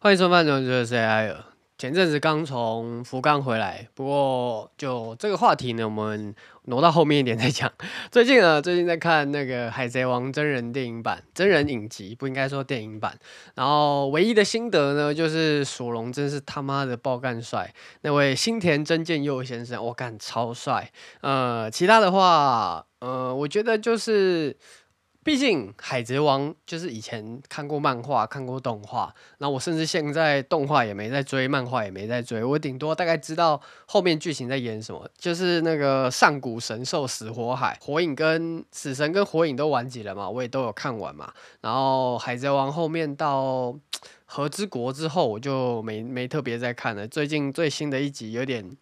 欢迎收看《中就是 AI》。前阵子刚从福冈回来，不过就这个话题呢，我们挪到后面一点再讲。最近呢，最近在看那个《海贼王》真人电影版、真人影集，不应该说电影版。然后唯一的心得呢，就是索隆真是他妈的爆干帅，那位新田真剑佑先生，我干超帅。呃，其他的话，呃，我觉得就是。毕竟《海贼王》就是以前看过漫画、看过动画，那我甚至现在动画也没在追，漫画也没在追，我顶多大概知道后面剧情在演什么，就是那个上古神兽死火海、火影跟死神跟火影都完结了嘛，我也都有看完嘛。然后《海贼王》后面到和之国之后，我就没没特别在看了。最近最新的一集有点。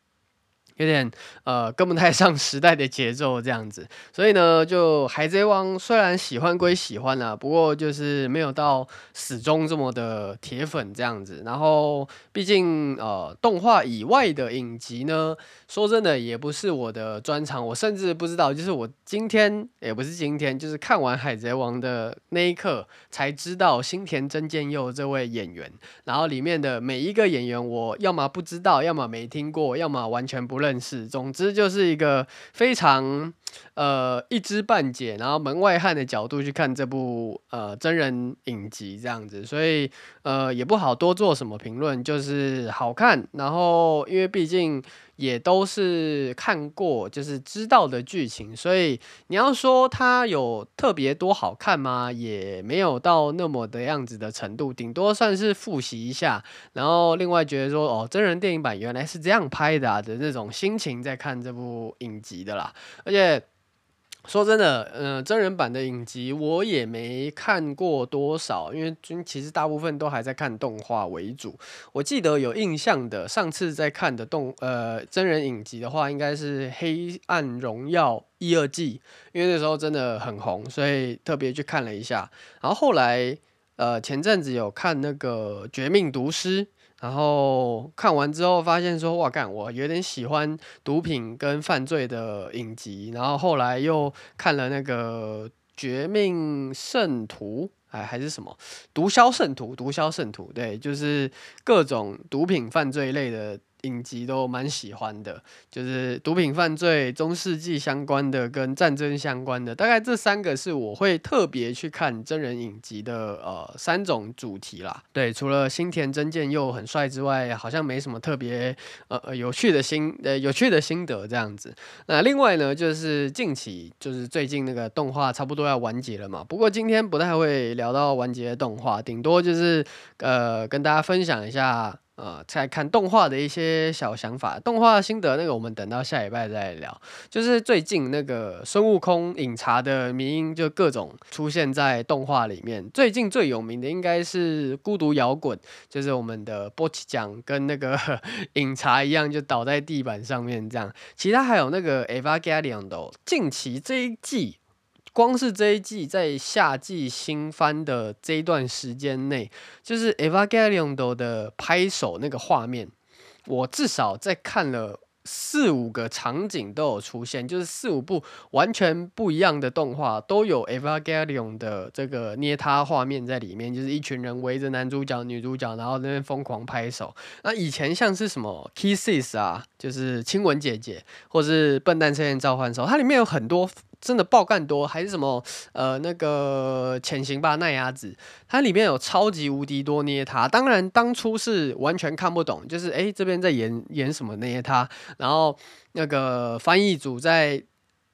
有点呃跟不太上时代的节奏这样子，所以呢，就海贼王虽然喜欢归喜欢啦，不过就是没有到始终这么的铁粉这样子。然后毕竟呃动画以外的影集呢，说真的也不是我的专长，我甚至不知道，就是我今天也不是今天，就是看完海贼王的那一刻才知道新田真剑佑这位演员，然后里面的每一个演员，我要么不知道，要么没听过，要么完全不认。认识，总之就是一个非常呃一知半解，然后门外汉的角度去看这部呃真人影集这样子，所以呃也不好多做什么评论，就是好看。然后因为毕竟。也都是看过，就是知道的剧情，所以你要说它有特别多好看吗？也没有到那么的样子的程度，顶多算是复习一下，然后另外觉得说，哦，真人电影版原来是这样拍的啊的那种心情在看这部影集的啦，而且。说真的，嗯、真人版的影集我也没看过多少，因为其实大部分都还在看动画为主。我记得有印象的，上次在看的动呃真人影集的话，应该是《黑暗荣耀》一二季，因为那时候真的很红，所以特别去看了一下。然后后来呃前阵子有看那个《绝命毒师》。然后看完之后发现说，哇干，我有点喜欢毒品跟犯罪的影集。然后后来又看了那个《绝命圣徒》，哎，还是什么《毒枭圣徒》？《毒枭圣徒》对，就是各种毒品犯罪类的。影集都蛮喜欢的，就是毒品犯罪、中世纪相关的跟战争相关的，大概这三个是我会特别去看真人影集的呃三种主题啦。对，除了新田真剑又很帅之外，好像没什么特别呃呃有趣的心呃有趣的心得这样子。那另外呢，就是近期就是最近那个动画差不多要完结了嘛，不过今天不太会聊到完结的动画，顶多就是呃跟大家分享一下。呃，在看动画的一些小想法，动画心得那个我们等到下礼拜再聊。就是最近那个孙悟空饮茶的迷因，就各种出现在动画里面。最近最有名的应该是孤独摇滚，就是我们的波奇酱跟那个 饮茶一样，就倒在地板上面这样。其他还有那个 Evangelion 的，近期这一季。光是这一季在夏季新番的这一段时间内，就是《Evangelion》的拍手那个画面，我至少在看了四五个场景都有出现，就是四五部完全不一样的动画都有《Evangelion》的这个捏他画面在里面，就是一群人围着男主角、女主角，然后那边疯狂拍手。那以前像是什么《Kisses》啊，就是亲吻姐姐，或是《笨蛋测验召唤兽》，它里面有很多。真的爆干多，还是什么呃那个潜行吧奈亚子，它里面有超级无敌多捏他。当然当初是完全看不懂，就是诶这边在演演什么捏他，然后那个翻译组在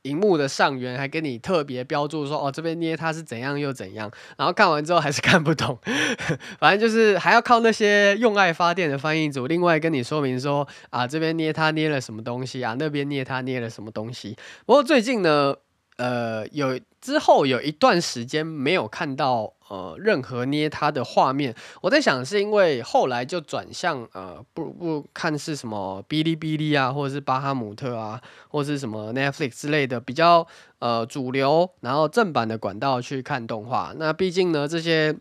荧幕的上缘还给你特别标注说哦这边捏他是怎样又怎样，然后看完之后还是看不懂，反正就是还要靠那些用爱发电的翻译组另外跟你说明说啊这边捏他捏了什么东西啊，那边捏他捏了什么东西。不过最近呢。呃，有之后有一段时间没有看到呃任何捏他的画面，我在想是因为后来就转向呃不不看是什么哔哩哔哩啊，或者是巴哈姆特啊，或是什么 Netflix 之类的比较呃主流，然后正版的管道去看动画。那毕竟呢这些。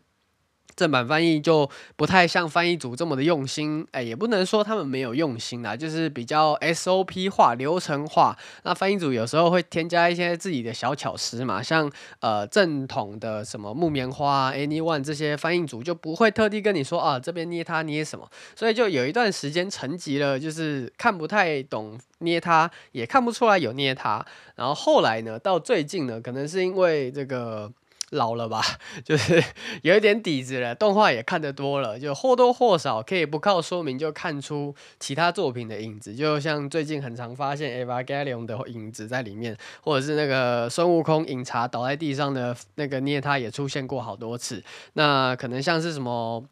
正版翻译就不太像翻译组这么的用心，哎，也不能说他们没有用心啦，就是比较 SOP 化、流程化。那翻译组有时候会添加一些自己的小巧思嘛，像呃正统的什么木棉花、Anyone 这些翻译组就不会特地跟你说啊，这边捏它捏什么，所以就有一段时间沉寂了，就是看不太懂捏它，也看不出来有捏它。然后后来呢，到最近呢，可能是因为这个。老了吧，就是 有一点底子了，动画也看得多了，就或多或少可以不靠说明就看出其他作品的影子，就像最近很常发现《Evangelion》的影子在里面，或者是那个孙悟空饮茶倒在地上的那个捏他也出现过好多次，那可能像是什么。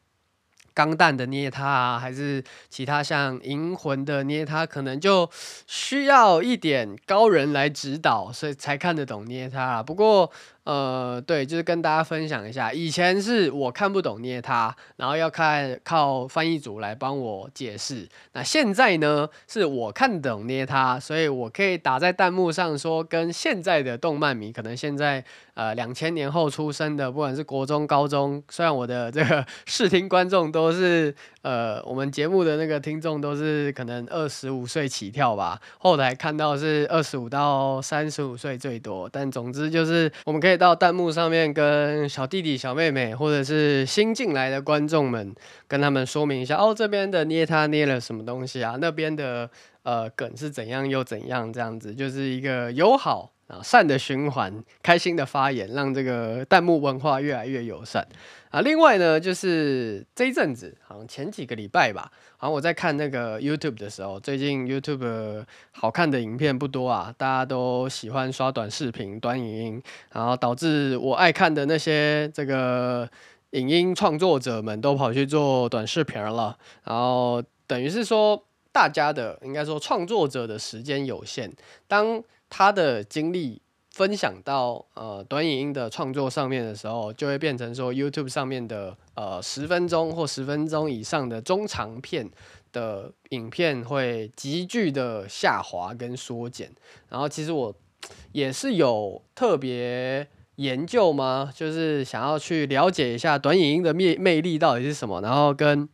钢弹的捏他啊，还是其他像银魂的捏他，可能就需要一点高人来指导，所以才看得懂捏他啊。不过，呃，对，就是跟大家分享一下，以前是我看不懂捏他，然后要看靠翻译组来帮我解释。那现在呢，是我看懂捏他，所以我可以打在弹幕上说，跟现在的动漫迷，可能现在呃两千年后出生的，不管是国中、高中，虽然我的这个 视听观众都是呃我们节目的那个听众都是可能二十五岁起跳吧，后台看到是二十五到三十五岁最多，但总之就是我们可以到弹幕上面跟小弟弟、小妹妹，或者是新进来的观众们，跟他们说明一下哦，这边的捏他捏了什么东西啊？那边的呃梗是怎样又怎样？这样子就是一个友好。啊，善的循环，开心的发言，让这个弹幕文化越来越友善啊。另外呢，就是这一阵子，好像前几个礼拜吧，好像我在看那个 YouTube 的时候，最近 YouTube 好看的影片不多啊，大家都喜欢刷短视频、短影音，然后导致我爱看的那些这个影音创作者们都跑去做短视频了，然后等于是说，大家的应该说创作者的时间有限，当他的经历分享到呃短影音的创作上面的时候，就会变成说 YouTube 上面的呃十分钟或十分钟以上的中长片的影片会急剧的下滑跟缩减。然后其实我也是有特别研究吗？就是想要去了解一下短影音的魅魅力到底是什么，然后跟。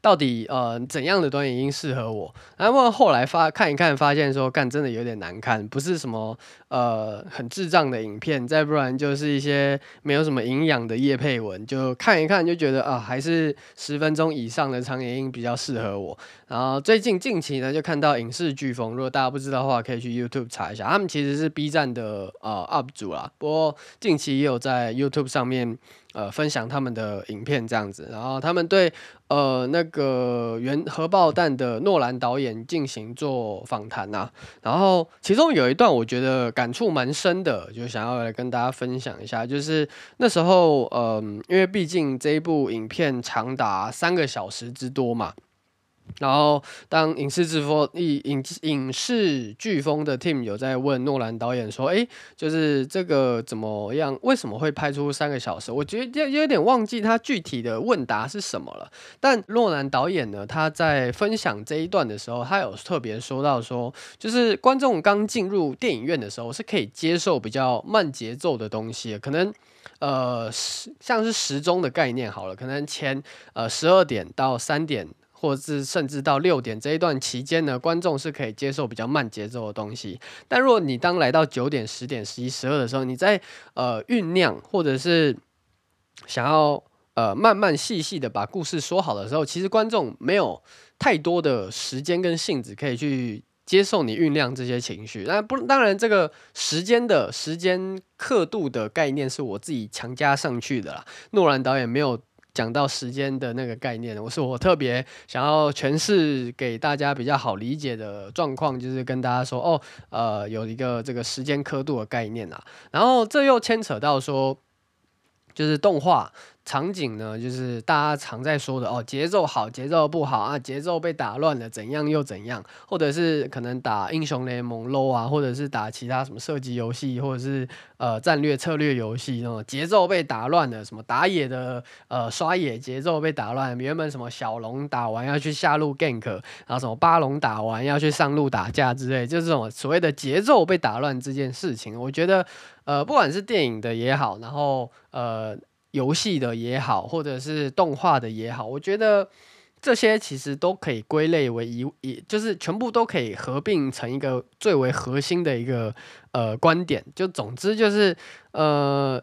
到底呃怎样的短影音适合我？然后后来发看一看，发现说干真的有点难看，不是什么呃很智障的影片，再不然就是一些没有什么营养的叶配文，就看一看就觉得啊，还是十分钟以上的长影音比较适合我。然后最近近期呢，就看到影视飓风，如果大家不知道的话，可以去 YouTube 查一下，他们其实是 B 站的呃 UP 主啦，不过近期也有在 YouTube 上面。呃，分享他们的影片这样子，然后他们对呃那个原核爆弹的诺兰导演进行做访谈呐，然后其中有一段我觉得感触蛮深的，就想要来跟大家分享一下，就是那时候，嗯、因为毕竟这一部影片长达三个小时之多嘛。然后，当影视飓风、影影影视飓风的 team 有在问诺兰导演说：“哎，就是这个怎么样？为什么会拍出三个小时？”我觉得有有点忘记他具体的问答是什么了。但诺兰导演呢，他在分享这一段的时候，他有特别说到说，就是观众刚进入电影院的时候是可以接受比较慢节奏的东西，可能呃像是时钟的概念好了，可能前呃十二点到三点。或是甚至到六点这一段期间呢，观众是可以接受比较慢节奏的东西。但如果你当来到九点、十点、十一、十二的时候，你在呃酝酿或者是想要呃慢慢细细的把故事说好的时候，其实观众没有太多的时间跟性子可以去接受你酝酿这些情绪。那不，当然这个时间的时间刻度的概念是我自己强加上去的啦。诺兰导演没有。讲到时间的那个概念，我是我特别想要诠释给大家比较好理解的状况，就是跟大家说哦，呃，有一个这个时间刻度的概念啊，然后这又牵扯到说，就是动画。场景呢，就是大家常在说的哦，节奏好，节奏不好啊，节奏被打乱了，怎样又怎样，或者是可能打英雄联盟 low 啊，或者是打其他什么射击游戏，或者是呃战略策略游戏，那种节奏被打乱了，什么打野的呃刷野节奏被打乱，原本什么小龙打完要去下路 gank，然后什么八龙打完要去上路打架之类，就是这种所谓的节奏被打乱这件事情，我觉得呃不管是电影的也好，然后呃。游戏的也好，或者是动画的也好，我觉得这些其实都可以归类为一，也就是全部都可以合并成一个最为核心的一个呃观点。就总之就是呃。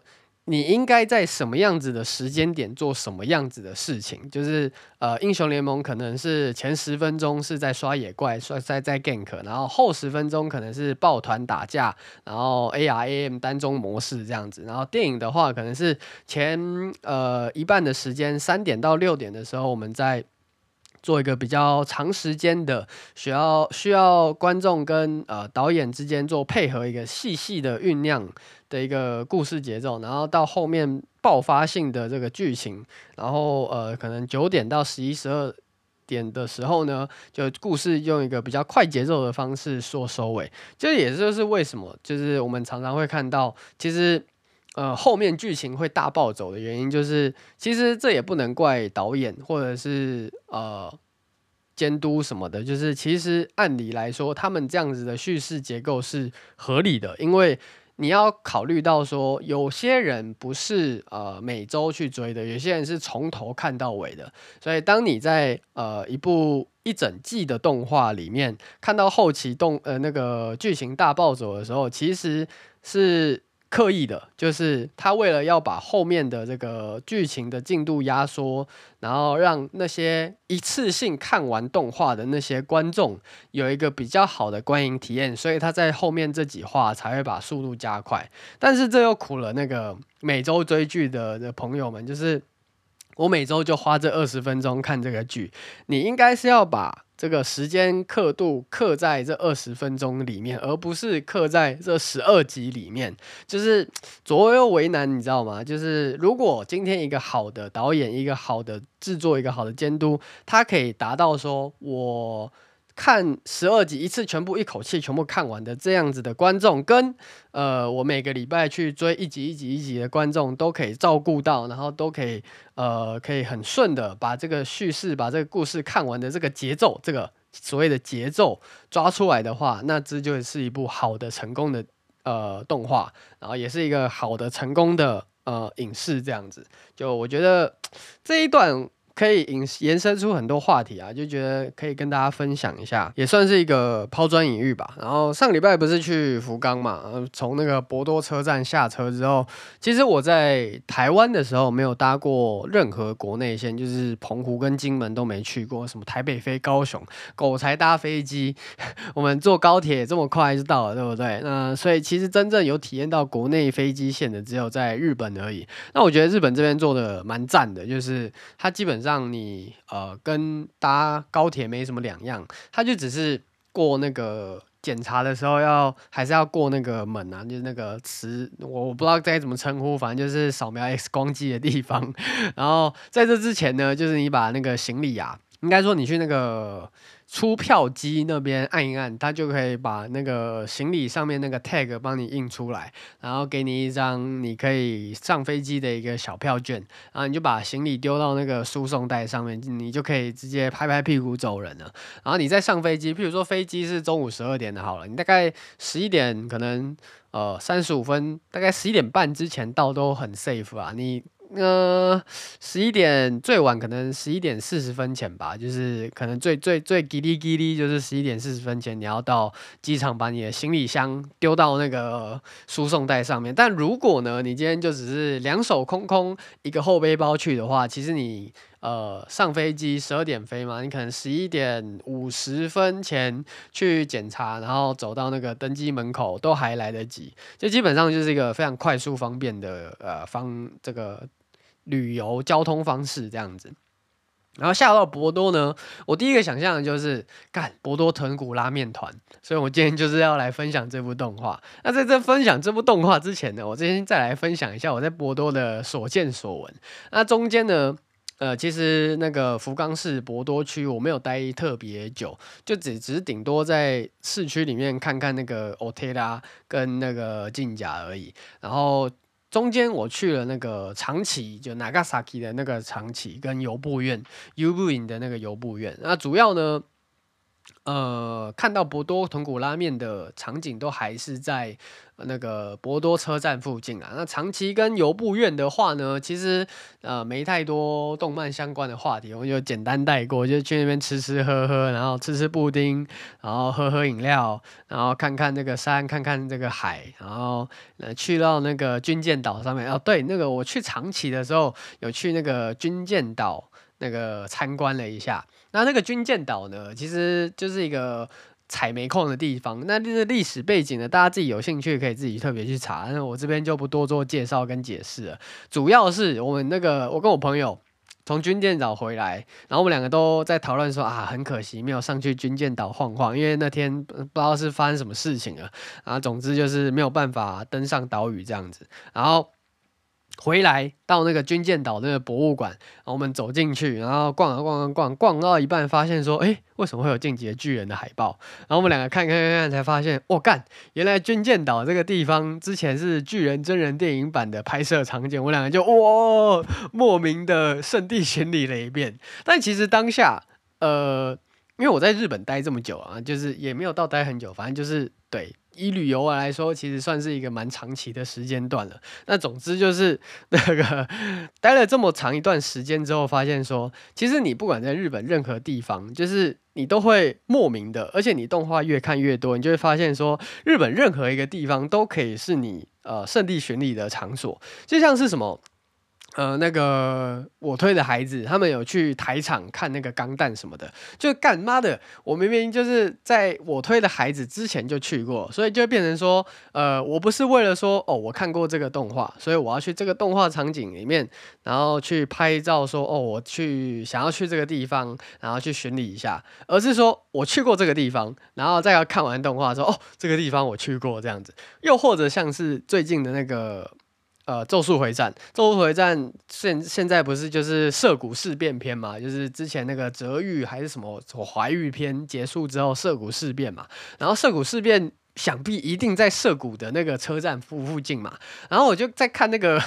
你应该在什么样子的时间点做什么样子的事情？就是呃，英雄联盟可能是前十分钟是在刷野怪，刷在在 gank，然后后十分钟可能是抱团打架，然后 ARAM 单中模式这样子。然后电影的话，可能是前呃一半的时间，三点到六点的时候，我们在。做一个比较长时间的，需要需要观众跟呃导演之间做配合，一个细细的酝酿的一个故事节奏，然后到后面爆发性的这个剧情，然后呃可能九点到十一十二点的时候呢，就故事用一个比较快节奏的方式做收尾，这也就是为什么就是我们常常会看到其实。呃，后面剧情会大暴走的原因，就是其实这也不能怪导演或者是呃监督什么的，就是其实按理来说，他们这样子的叙事结构是合理的，因为你要考虑到说，有些人不是呃每周去追的，有些人是从头看到尾的，所以当你在呃一部一整季的动画里面看到后期动呃那个剧情大暴走的时候，其实是。刻意的，就是他为了要把后面的这个剧情的进度压缩，然后让那些一次性看完动画的那些观众有一个比较好的观影体验，所以他在后面这几话才会把速度加快。但是这又苦了那个每周追剧的的朋友们，就是我每周就花这二十分钟看这个剧，你应该是要把。这个时间刻度刻在这二十分钟里面，而不是刻在这十二集里面，就是左右为难，你知道吗？就是如果今天一个好的导演、一个好的制作、一个好的监督，他可以达到说我。看十二集一次，全部一口气全部看完的这样子的观众，跟呃我每个礼拜去追一集一集一集的观众都可以照顾到，然后都可以呃可以很顺的把这个叙事、把这个故事看完的这个节奏，这个所谓的节奏抓出来的话，那这就是一部好的成功的呃动画，然后也是一个好的成功的呃影视这样子。就我觉得这一段。可以引延伸出很多话题啊，就觉得可以跟大家分享一下，也算是一个抛砖引玉吧。然后上礼拜不是去福冈嘛，从那个博多车站下车之后，其实我在台湾的时候没有搭过任何国内线，就是澎湖跟金门都没去过，什么台北飞高雄，狗才搭飞机，我们坐高铁这么快就到了，对不对？那所以其实真正有体验到国内飞机线的，只有在日本而已。那我觉得日本这边做的蛮赞的，就是它基本。让你呃跟搭高铁没什么两样，他就只是过那个检查的时候要还是要过那个门啊，就是那个磁，我不知道该怎么称呼，反正就是扫描 X 光机的地方。然后在这之前呢，就是你把那个行李啊，应该说你去那个。出票机那边按一按，它就可以把那个行李上面那个 tag 帮你印出来，然后给你一张你可以上飞机的一个小票券，然后你就把行李丢到那个输送带上面，你就可以直接拍拍屁股走人了。然后你再上飞机，譬如说飞机是中午十二点的，好了，你大概十一点可能呃三十五分，大概十一点半之前到都很 safe 啊，你。呃，十一点最晚可能十一点四十分前吧，就是可能最最最叽哩叽哩，就是十一点四十分前你要到机场把你的行李箱丢到那个输送带上面。但如果呢，你今天就只是两手空空一个后背包去的话，其实你。呃，上飞机十二点飞嘛，你可能十一点五十分前去检查，然后走到那个登机门口都还来得及，就基本上就是一个非常快速方便的呃方这个旅游交通方式这样子。然后下到博多呢，我第一个想象的就是干博多豚骨拉面团，所以我今天就是要来分享这部动画。那在这分享这部动画之前呢，我今天再来分享一下我在博多的所见所闻。那中间呢，呃，其实那个福冈市博多区我没有待特别久，就只只是顶多在市区里面看看那个 Otera 跟那个镜甲而已。然后中间我去了那个长崎，就 Nagasaki 的那个长崎跟游步院 u b u i n 的那个游步院。那主要呢，呃，看到博多豚骨拉面的场景都还是在那个博多车站附近啊。那长崎跟由布院的话呢，其实呃没太多动漫相关的话题，我就简单带过，就去那边吃吃喝喝，然后吃吃布丁，然后喝喝饮料，然后看看这个山，看看这个海，然后呃去到那个军舰岛上面。哦，对，那个我去长崎的时候有去那个军舰岛那个参观了一下。那那个军舰岛呢，其实就是一个采煤矿的地方。那这个历史背景呢，大家自己有兴趣可以自己特别去查。那我这边就不多做介绍跟解释了。主要是我们那个，我跟我朋友从军舰岛回来，然后我们两个都在讨论说啊，很可惜没有上去军舰岛晃晃，因为那天不知道是发生什么事情了。然后总之就是没有办法登上岛屿这样子。然后。回来到那个军舰岛那个博物馆，然后我们走进去，然后逛啊逛啊逛，逛到一半发现说，哎，为什么会有进击的巨人的海报？然后我们两个看看看看，才发现，我干，原来军舰岛这个地方之前是巨人真人电影版的拍摄场景。我们两个就哇，莫名的圣地巡礼了一遍。但其实当下，呃，因为我在日本待这么久啊，就是也没有到待很久，反正就是对。以旅游来说，其实算是一个蛮长期的时间段了。那总之就是 那个待了这么长一段时间之后，发现说，其实你不管在日本任何地方，就是你都会莫名的，而且你动画越看越多，你就会发现说，日本任何一个地方都可以是你呃圣地巡礼的场所，就像是什么。呃，那个我推的孩子，他们有去台场看那个钢弹什么的，就干妈的，我明明就是在我推的孩子之前就去过，所以就变成说，呃，我不是为了说，哦，我看过这个动画，所以我要去这个动画场景里面，然后去拍照说，哦，我去想要去这个地方，然后去巡礼一下，而是说我去过这个地方，然后再要看完动画说，哦，这个地方我去过这样子，又或者像是最近的那个。呃，咒术回战，咒术回战现现在不是就是涉谷事变篇嘛？就是之前那个泽玉还是什么怀玉篇结束之后，涉谷事变嘛。然后涉谷事变想必一定在涉谷的那个车站附附近嘛。然后我就在看那个。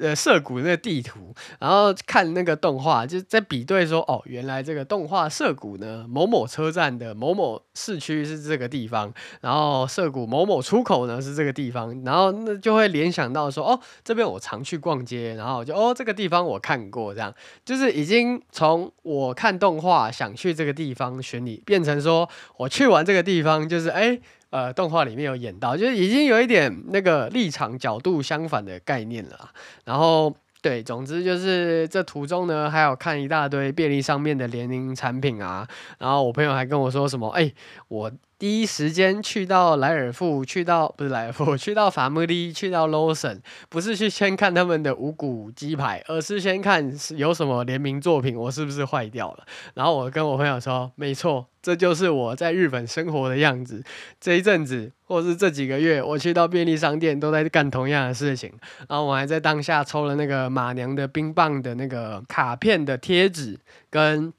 呃，涩谷那个地图，然后看那个动画，就在比对说，哦，原来这个动画涩谷呢，某某车站的某某市区是这个地方，然后涩谷某某出口呢是这个地方，然后那就会联想到说，哦，这边我常去逛街，然后就哦，这个地方我看过，这样就是已经从我看动画想去这个地方选你，变成说我去完这个地方，就是哎。呃，动画里面有演到，就是已经有一点那个立场角度相反的概念了。然后，对，总之就是这途中呢，还有看一大堆便利上面的联名产品啊。然后我朋友还跟我说什么，哎，我。第一时间去到莱尔富，去到不是莱尔富，去到 Family，去到 Lawson，不是去先看他们的五谷鸡排，而是先看有什么联名作品，我是不是坏掉了？然后我跟我朋友说，没错，这就是我在日本生活的样子。这一阵子，或是这几个月，我去到便利商店都在干同样的事情。然后我还在当下抽了那个马娘的冰棒的那个卡片的贴纸跟。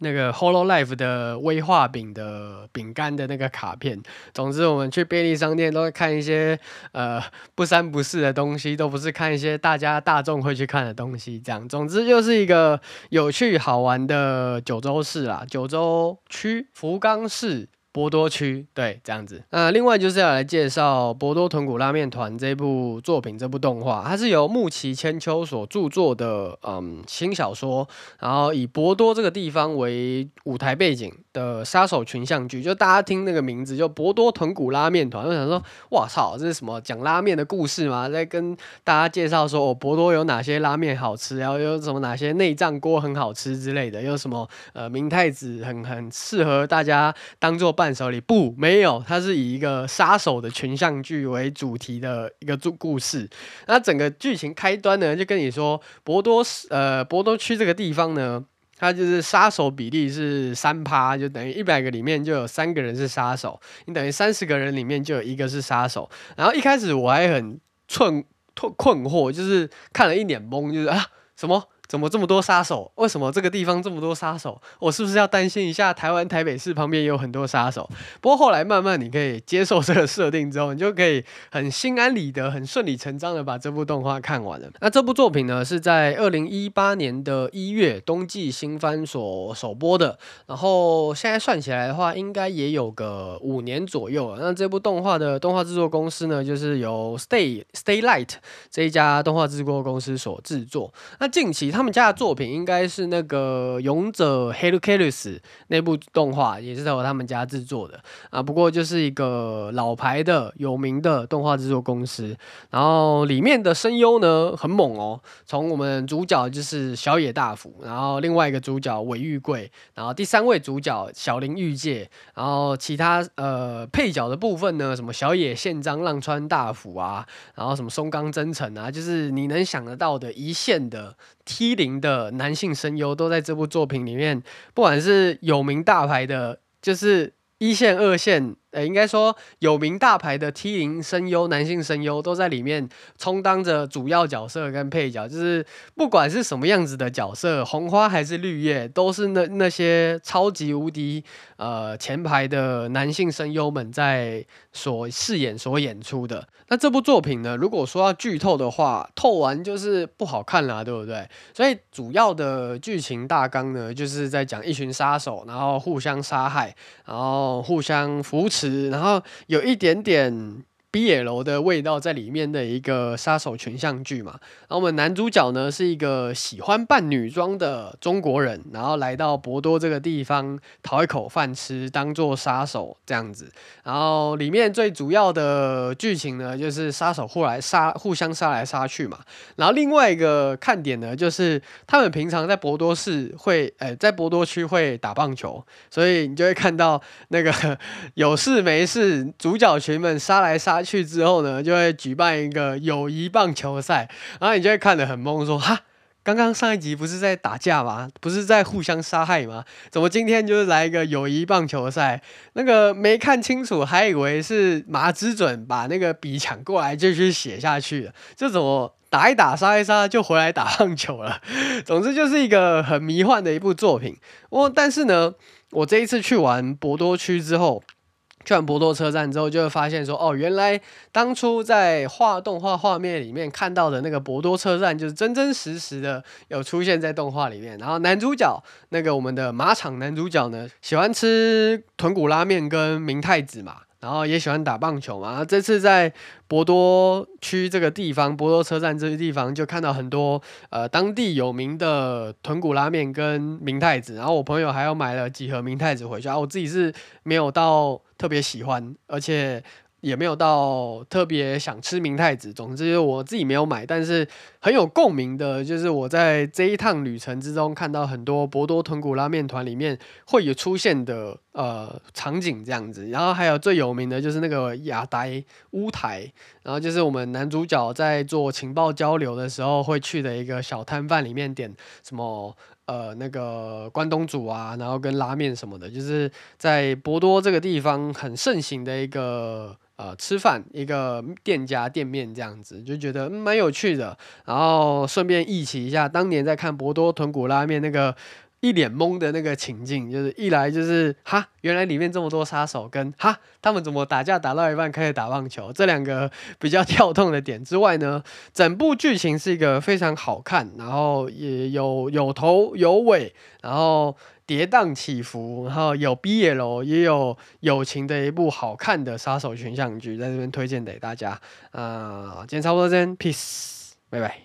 那个 Hollow Life 的威化饼的饼干的那个卡片，总之我们去便利商店都会看一些呃不三不四的东西，都不是看一些大家大众会去看的东西，这样，总之就是一个有趣好玩的九州市啦，九州区福冈市。博多区，对，这样子。那另外就是要来介绍《博多豚骨拉面团》这部作品，这部动画，它是由木崎千秋所著作的，嗯，轻小说，然后以博多这个地方为舞台背景的杀手群像剧。就大家听那个名字，就博多豚骨拉面团，就想说，哇操，这是什么讲拉面的故事吗？在跟大家介绍说，哦，博多有哪些拉面好吃，然后有什么哪些内脏锅很好吃之类的，有什么呃明太子很很适合大家当做。伴手礼不没有，它是以一个杀手的群像剧为主题的一个故故事。那整个剧情开端呢，就跟你说，博多呃博多区这个地方呢，他就是杀手比例是三趴，就等于一百个里面就有三个人是杀手，你等于三十个人里面就有一个是杀手。然后一开始我还很困困困惑，就是看了一脸懵，就是啊什么？怎么这么多杀手？为什么这个地方这么多杀手？我是不是要担心一下台湾台北市旁边也有很多杀手？不过后来慢慢你可以接受这个设定之后，你就可以很心安理得、很顺理成章的把这部动画看完了。那这部作品呢，是在二零一八年的一月冬季新番所首播的，然后现在算起来的话，应该也有个五年左右了。那这部动画的动画制作公司呢，就是由 Stay Stay Light 这一家动画制作公司所制作。那近期他他们家的作品应该是那个《勇者 Hercules》那部动画，也是由他们家制作的啊。不过就是一个老牌的有名的动画制作公司，然后里面的声优呢很猛哦。从我们主角就是小野大辅，然后另外一个主角尾玉贵，然后第三位主角小林玉介，然后其他呃配角的部分呢，什么小野宪章、浪川大辅啊，然后什么松冈真澄啊，就是你能想得到的一线的。T 零的男性声优都在这部作品里面，不管是有名大牌的，就是一线、二线。呃，应该说有名大牌的 T 零声优，男性声优都在里面充当着主要角色跟配角，就是不管是什么样子的角色，红花还是绿叶，都是那那些超级无敌呃前排的男性声优们在所饰演、所演出的。那这部作品呢，如果说要剧透的话，透完就是不好看了，对不对？所以主要的剧情大纲呢，就是在讲一群杀手，然后互相杀害，然后互相扶持。吃然后有一点点 BL 的味道在里面的一个杀手群像剧嘛，然后我们男主角呢是一个喜欢扮女装的中国人，然后来到博多这个地方讨一口饭吃，当做杀手这样子。然后里面最主要的剧情呢，就是杀手互来杀，互相杀来杀去嘛。然后另外一个看点呢，就是他们平常在博多市会，呃，在博多区会打棒球，所以你就会看到那个 有事没事，主角群们杀来杀。去之后呢，就会举办一个友谊棒球赛，然后你就会看得很懵，说哈，刚刚上一集不是在打架吗？不是在互相杀害吗？怎么今天就是来一个友谊棒球赛？那个没看清楚，还以为是马之准把那个笔抢过来就去写下去了，这怎么打一打杀一杀就回来打棒球了？总之就是一个很迷幻的一部作品。我但是呢，我这一次去完博多区之后。去完博多车站之后，就会发现说，哦，原来当初在画动画画面里面看到的那个博多车站，就是真真实实的有出现在动画里面。然后男主角那个我们的马场男主角呢，喜欢吃豚骨拉面跟明太子嘛。然后也喜欢打棒球嘛，这次在博多区这个地方，博多车站这个地方就看到很多呃当地有名的豚骨拉面跟明太子，然后我朋友还要买了几盒明太子回去，啊，我自己是没有到特别喜欢，而且。也没有到特别想吃明太子，总之我自己没有买，但是很有共鸣的，就是我在这一趟旅程之中看到很多博多豚骨拉面团里面会有出现的呃场景这样子，然后还有最有名的就是那个亚呆屋台，然后就是我们男主角在做情报交流的时候会去的一个小摊贩里面点什么呃那个关东煮啊，然后跟拉面什么的，就是在博多这个地方很盛行的一个。呃，吃饭一个店家店面这样子，就觉得蛮、有趣的。然后顺便忆起一下当年在看博多豚骨拉面那个一脸懵的那个情境，就是一来就是哈，原来里面这么多杀手，跟哈他们怎么打架打到一半开始打棒球，这两个比较跳动的点之外呢，整部剧情是一个非常好看，然后也有有头有尾，然后。跌宕起伏，然后有 BL 也有友情的一部好看的杀手群像剧，在这边推荐给大家。啊、今天差不多这，Peace，拜拜。